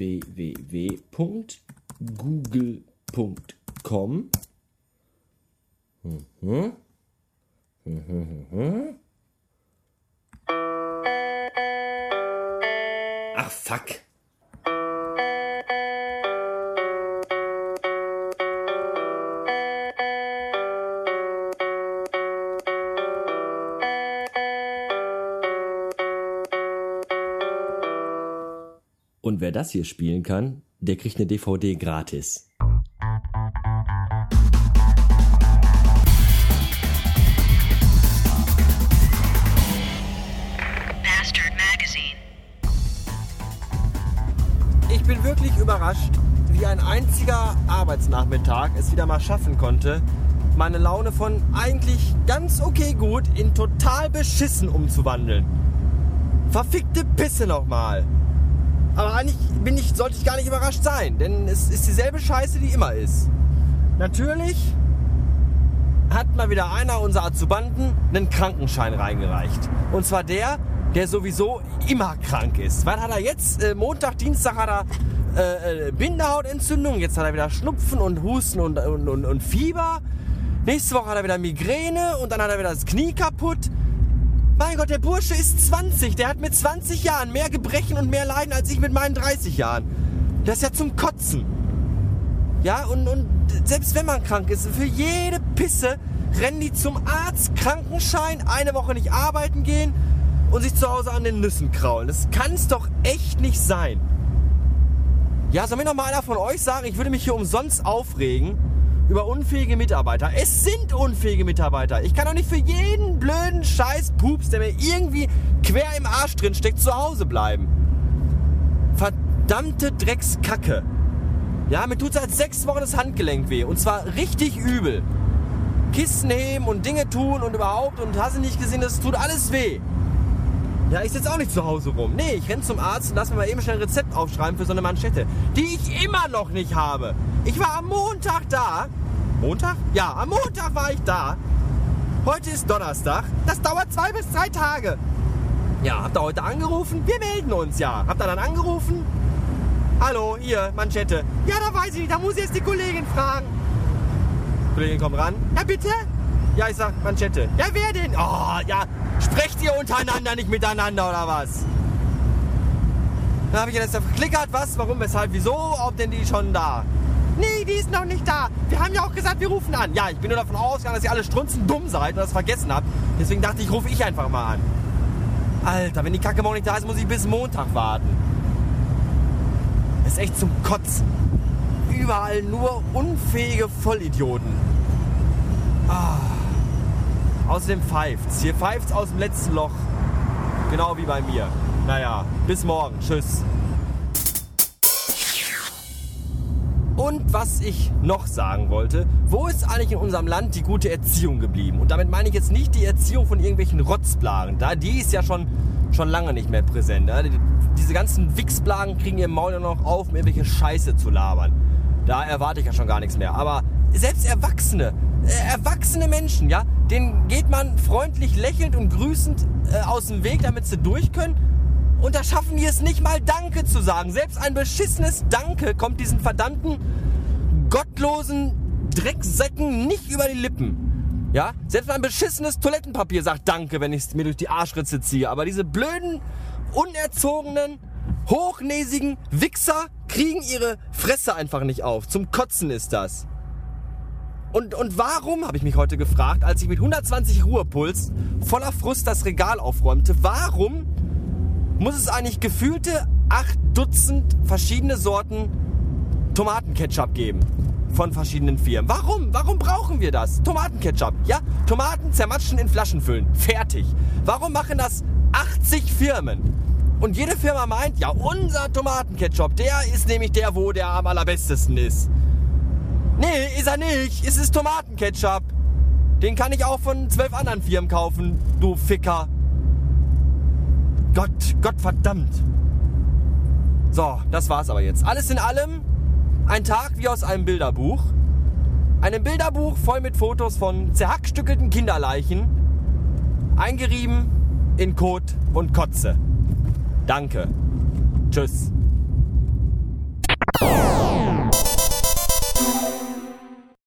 www.google.com. Mhm. Ach, fuck. Und wer das hier spielen kann, der kriegt eine DVD gratis. Bastard Magazine. Ich bin wirklich überrascht, wie ein einziger Arbeitsnachmittag es wieder mal schaffen konnte, meine Laune von eigentlich ganz okay gut in total beschissen umzuwandeln. Verfickte Pisse nochmal. Aber eigentlich bin ich, sollte ich gar nicht überrascht sein, denn es ist dieselbe Scheiße, die immer ist. Natürlich hat mal wieder einer unserer Azubanden einen Krankenschein reingereicht. Und zwar der, der sowieso immer krank ist. Was hat er jetzt? Äh, Montag, Dienstag hat er äh, äh, Bindehautentzündung, jetzt hat er wieder Schnupfen und Husten und, und, und, und Fieber. Nächste Woche hat er wieder Migräne und dann hat er wieder das Knie kaputt. Mein Gott, der Bursche ist 20. Der hat mit 20 Jahren mehr Gebrechen und mehr Leiden als ich mit meinen 30 Jahren. Das ist ja zum Kotzen. Ja, und, und selbst wenn man krank ist, für jede Pisse rennen die zum Arzt, Krankenschein, eine Woche nicht arbeiten gehen und sich zu Hause an den Nüssen kraulen. Das kann es doch echt nicht sein. Ja, soll mir noch mal einer von euch sagen, ich würde mich hier umsonst aufregen über unfähige Mitarbeiter. Es sind unfähige Mitarbeiter. Ich kann doch nicht für jeden blöden Scheiß Pups, der mir irgendwie quer im Arsch drin steckt, zu Hause bleiben. Verdammte Dreckskacke. Ja, mir tut seit sechs Wochen das Handgelenk weh. Und zwar richtig übel. Kisten heben und Dinge tun und überhaupt und hast du nicht gesehen, das tut alles weh. Ja, ich sitze auch nicht zu Hause rum. Nee, ich renn zum Arzt und lass mir mal eben schnell ein Rezept aufschreiben für so eine Manschette, die ich immer noch nicht habe. Ich war am Montag da. Montag? Ja, am Montag war ich da. Heute ist Donnerstag. Das dauert zwei bis drei Tage. Ja, habt ihr heute angerufen? Wir melden uns ja. Habt ihr dann angerufen? Hallo, hier, Manschette. Ja, da weiß ich nicht, da muss ich jetzt die Kollegin fragen. Kollegin, komm ran. Ja, bitte? Ja, ich sag Manschette. Ja, wer denn? Oh, ja, sprecht ihr untereinander nicht miteinander oder was? Dann habe ich jetzt verklickert, was, warum, weshalb, wieso, ob denn die schon da? Nee, die ist noch nicht da. Wir haben ja auch gesagt, wir rufen an. Ja, ich bin nur davon ausgegangen, dass ihr alle strunzen dumm seid und das vergessen habt. Deswegen dachte ich, rufe ich einfach mal an. Alter, wenn die Kacke morgen nicht da ist, muss ich bis Montag warten. Das ist echt zum Kotzen. Überall nur unfähige Vollidioten. Ah. Außerdem pfeift's. Hier pfeift's aus dem letzten Loch. Genau wie bei mir. Naja, bis morgen. Tschüss. Was ich noch sagen wollte, wo ist eigentlich in unserem Land die gute Erziehung geblieben? Und damit meine ich jetzt nicht die Erziehung von irgendwelchen Rotzblagen. Da, die ist ja schon, schon lange nicht mehr präsent. Ja? Die- Diese ganzen Wichsblagen kriegen ihr Maul nur noch auf, um irgendwelche Scheiße zu labern. Da erwarte ich ja schon gar nichts mehr. Aber selbst Erwachsene, äh, erwachsene Menschen, ja, denen geht man freundlich lächelnd und grüßend äh, aus dem Weg, damit sie durch können. Und da schaffen die es nicht mal Danke zu sagen. Selbst ein beschissenes Danke kommt diesen verdammten, gottlosen Drecksäcken nicht über die Lippen. Ja, selbst ein beschissenes Toilettenpapier sagt Danke, wenn ich es mir durch die Arschritze ziehe. Aber diese blöden, unerzogenen, hochnäsigen Wichser kriegen ihre Fresse einfach nicht auf. Zum Kotzen ist das. Und, und warum, habe ich mich heute gefragt, als ich mit 120 Ruhepuls voller Frust das Regal aufräumte, warum muss es eigentlich gefühlte acht Dutzend verschiedene Sorten Tomatenketchup geben von verschiedenen Firmen. Warum? Warum brauchen wir das? Tomatenketchup. Ja, Tomaten zermatschen in Flaschen füllen. Fertig. Warum machen das 80 Firmen? Und jede Firma meint, ja, unser Tomatenketchup, der ist nämlich der, wo der am allerbestesten ist. Nee, ist er nicht. Es ist Tomatenketchup. Den kann ich auch von zwölf anderen Firmen kaufen, du Ficker. Gott, Gott verdammt. So, das war's aber jetzt. Alles in allem ein Tag wie aus einem Bilderbuch. Einem Bilderbuch voll mit Fotos von zerhackstückelten Kinderleichen, eingerieben in Kot und Kotze. Danke. Tschüss.